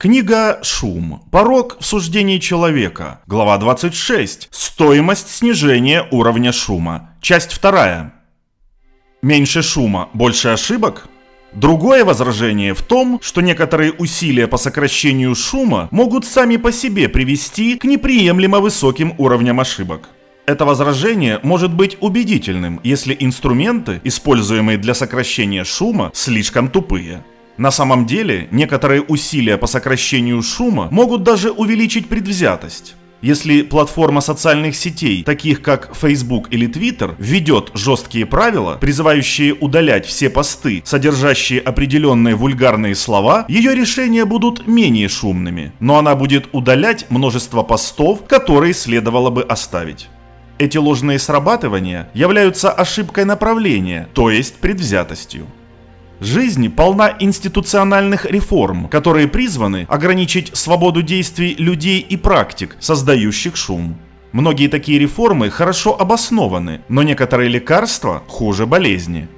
Книга «Шум. Порог в суждении человека». Глава 26. Стоимость снижения уровня шума. Часть 2. Меньше шума, больше ошибок? Другое возражение в том, что некоторые усилия по сокращению шума могут сами по себе привести к неприемлемо высоким уровням ошибок. Это возражение может быть убедительным, если инструменты, используемые для сокращения шума, слишком тупые. На самом деле, некоторые усилия по сокращению шума могут даже увеличить предвзятость. Если платформа социальных сетей, таких как Facebook или Twitter, введет жесткие правила, призывающие удалять все посты, содержащие определенные вульгарные слова, ее решения будут менее шумными, но она будет удалять множество постов, которые следовало бы оставить. Эти ложные срабатывания являются ошибкой направления, то есть предвзятостью. Жизнь полна институциональных реформ, которые призваны ограничить свободу действий людей и практик, создающих шум. Многие такие реформы хорошо обоснованы, но некоторые лекарства хуже болезни.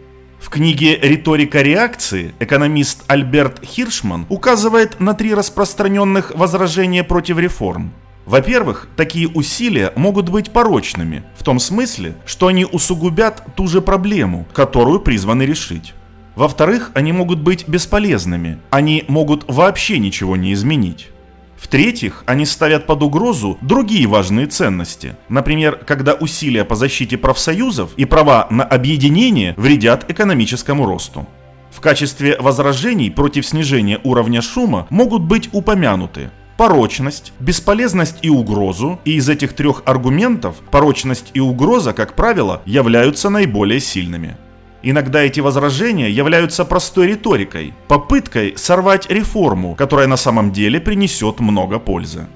В книге «Риторика реакции» экономист Альберт Хиршман указывает на три распространенных возражения против реформ. Во-первых, такие усилия могут быть порочными, в том смысле, что они усугубят ту же проблему, которую призваны решить. Во-вторых, они могут быть бесполезными. Они могут вообще ничего не изменить. В-третьих, они ставят под угрозу другие важные ценности. Например, когда усилия по защите профсоюзов и права на объединение вредят экономическому росту. В качестве возражений против снижения уровня шума могут быть упомянуты порочность, бесполезность и угрозу, и из этих трех аргументов порочность и угроза, как правило, являются наиболее сильными. Иногда эти возражения являются простой риторикой, попыткой сорвать реформу, которая на самом деле принесет много пользы.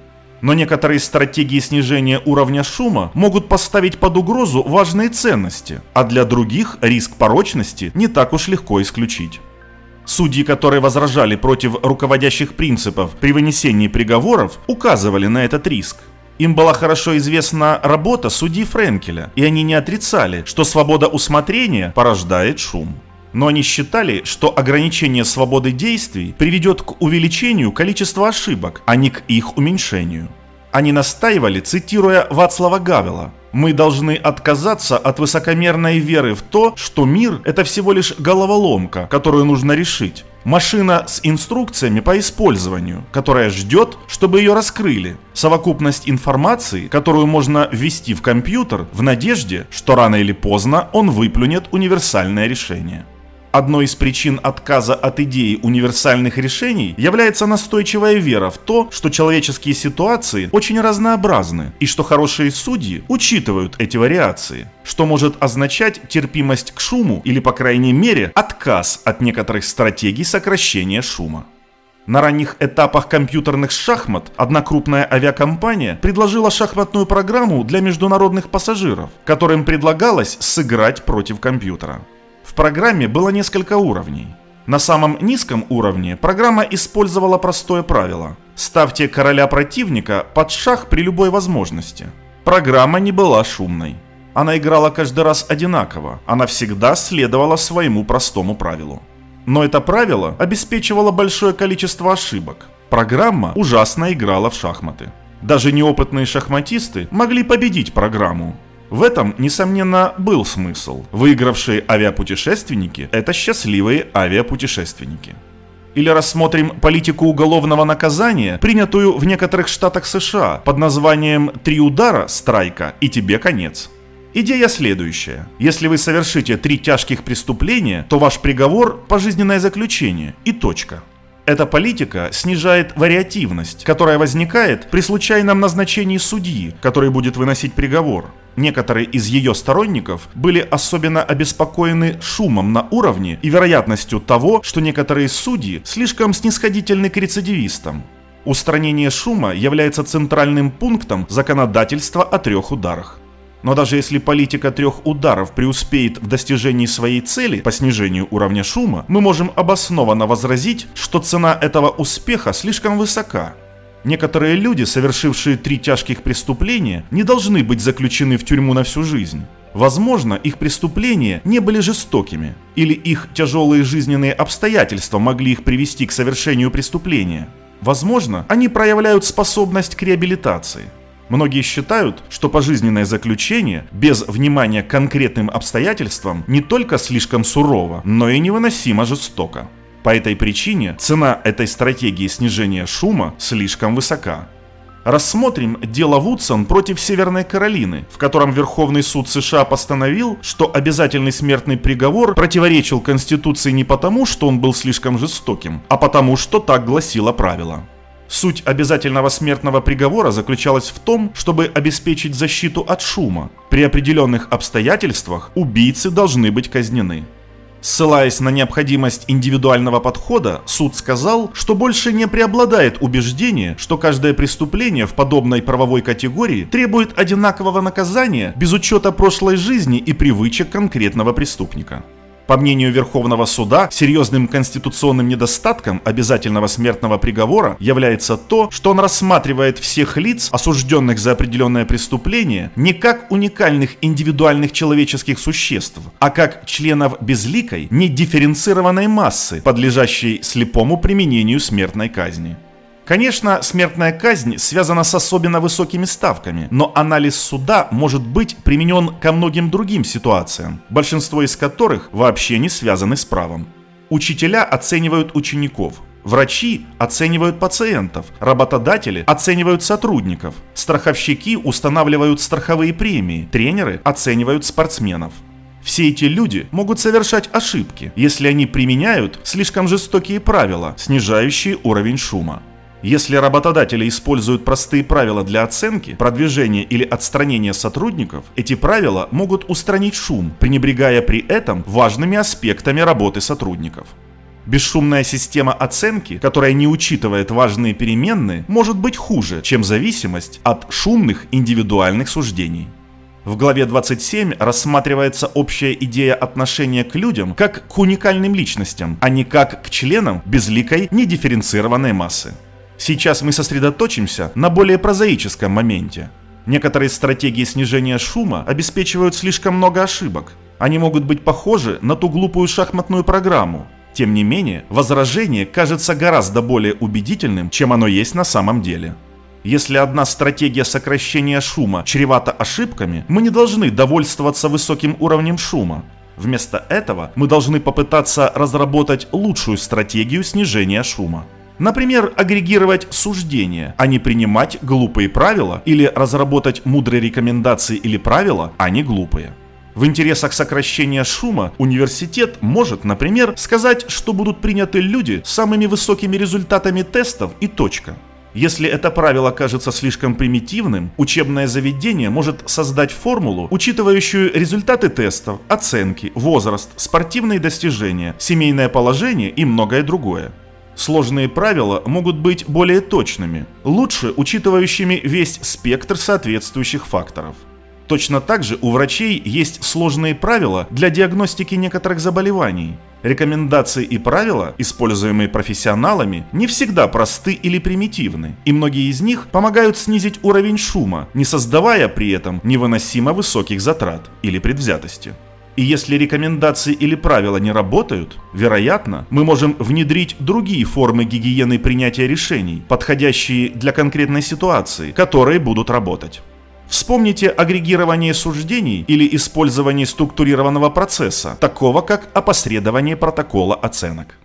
Но некоторые стратегии снижения уровня шума могут поставить под угрозу важные ценности, а для других риск порочности не так уж легко исключить. Судьи, которые возражали против руководящих принципов при вынесении приговоров, указывали на этот риск – им была хорошо известна работа судьи Френкеля, и они не отрицали, что свобода усмотрения порождает шум. Но они считали, что ограничение свободы действий приведет к увеличению количества ошибок, а не к их уменьшению. Они настаивали, цитируя Вацлава Гавела, «Мы должны отказаться от высокомерной веры в то, что мир – это всего лишь головоломка, которую нужно решить, машина с инструкциями по использованию, которая ждет, чтобы ее раскрыли, совокупность информации, которую можно ввести в компьютер в надежде, что рано или поздно он выплюнет универсальное решение». Одной из причин отказа от идеи универсальных решений является настойчивая вера в то, что человеческие ситуации очень разнообразны и что хорошие судьи учитывают эти вариации, что может означать терпимость к шуму или, по крайней мере, отказ от некоторых стратегий сокращения шума. На ранних этапах компьютерных шахмат одна крупная авиакомпания предложила шахматную программу для международных пассажиров, которым предлагалось сыграть против компьютера программе было несколько уровней. На самом низком уровне программа использовала простое правило. Ставьте короля противника под шах при любой возможности. Программа не была шумной. Она играла каждый раз одинаково. Она всегда следовала своему простому правилу. Но это правило обеспечивало большое количество ошибок. Программа ужасно играла в шахматы. Даже неопытные шахматисты могли победить программу, в этом, несомненно, был смысл. Выигравшие авиапутешественники – это счастливые авиапутешественники. Или рассмотрим политику уголовного наказания, принятую в некоторых штатах США под названием «Три удара, страйка, и тебе конец». Идея следующая. Если вы совершите три тяжких преступления, то ваш приговор – пожизненное заключение и точка. Эта политика снижает вариативность, которая возникает при случайном назначении судьи, который будет выносить приговор. Некоторые из ее сторонников были особенно обеспокоены шумом на уровне и вероятностью того, что некоторые судьи слишком снисходительны к рецидивистам. Устранение шума является центральным пунктом законодательства о трех ударах. Но даже если политика трех ударов преуспеет в достижении своей цели по снижению уровня шума, мы можем обоснованно возразить, что цена этого успеха слишком высока – Некоторые люди, совершившие три тяжких преступления, не должны быть заключены в тюрьму на всю жизнь. Возможно, их преступления не были жестокими, или их тяжелые жизненные обстоятельства могли их привести к совершению преступления. Возможно, они проявляют способность к реабилитации. Многие считают, что пожизненное заключение без внимания к конкретным обстоятельствам не только слишком сурово, но и невыносимо жестоко. По этой причине цена этой стратегии снижения шума слишком высока. Рассмотрим дело Вудсон против Северной Каролины, в котором Верховный суд США постановил, что обязательный смертный приговор противоречил Конституции не потому, что он был слишком жестоким, а потому, что так гласило правило. Суть обязательного смертного приговора заключалась в том, чтобы обеспечить защиту от шума. При определенных обстоятельствах убийцы должны быть казнены. Ссылаясь на необходимость индивидуального подхода, суд сказал, что больше не преобладает убеждение, что каждое преступление в подобной правовой категории требует одинакового наказания без учета прошлой жизни и привычек конкретного преступника. По мнению Верховного суда, серьезным конституционным недостатком обязательного смертного приговора является то, что он рассматривает всех лиц, осужденных за определенное преступление, не как уникальных индивидуальных человеческих существ, а как членов безликой, недифференцированной массы, подлежащей слепому применению смертной казни. Конечно, смертная казнь связана с особенно высокими ставками, но анализ суда может быть применен ко многим другим ситуациям, большинство из которых вообще не связаны с правом. Учителя оценивают учеников, Врачи оценивают пациентов, работодатели оценивают сотрудников, страховщики устанавливают страховые премии, тренеры оценивают спортсменов. Все эти люди могут совершать ошибки, если они применяют слишком жестокие правила, снижающие уровень шума. Если работодатели используют простые правила для оценки, продвижения или отстранения сотрудников, эти правила могут устранить шум, пренебрегая при этом важными аспектами работы сотрудников. Бесшумная система оценки, которая не учитывает важные переменные, может быть хуже, чем зависимость от шумных индивидуальных суждений. В главе 27 рассматривается общая идея отношения к людям как к уникальным личностям, а не как к членам безликой недифференцированной массы. Сейчас мы сосредоточимся на более прозаическом моменте. Некоторые стратегии снижения шума обеспечивают слишком много ошибок. Они могут быть похожи на ту глупую шахматную программу. Тем не менее, возражение кажется гораздо более убедительным, чем оно есть на самом деле. Если одна стратегия сокращения шума чревата ошибками, мы не должны довольствоваться высоким уровнем шума. Вместо этого мы должны попытаться разработать лучшую стратегию снижения шума. Например, агрегировать суждения, а не принимать глупые правила, или разработать мудрые рекомендации или правила, а не глупые. В интересах сокращения шума университет может, например, сказать, что будут приняты люди с самыми высокими результатами тестов и точка. Если это правило кажется слишком примитивным, учебное заведение может создать формулу, учитывающую результаты тестов, оценки, возраст, спортивные достижения, семейное положение и многое другое. Сложные правила могут быть более точными, лучше учитывающими весь спектр соответствующих факторов. Точно так же у врачей есть сложные правила для диагностики некоторых заболеваний. Рекомендации и правила, используемые профессионалами, не всегда просты или примитивны, и многие из них помогают снизить уровень шума, не создавая при этом невыносимо высоких затрат или предвзятости. И если рекомендации или правила не работают, вероятно, мы можем внедрить другие формы гигиены принятия решений, подходящие для конкретной ситуации, которые будут работать. Вспомните агрегирование суждений или использование структурированного процесса, такого как опосредование протокола оценок.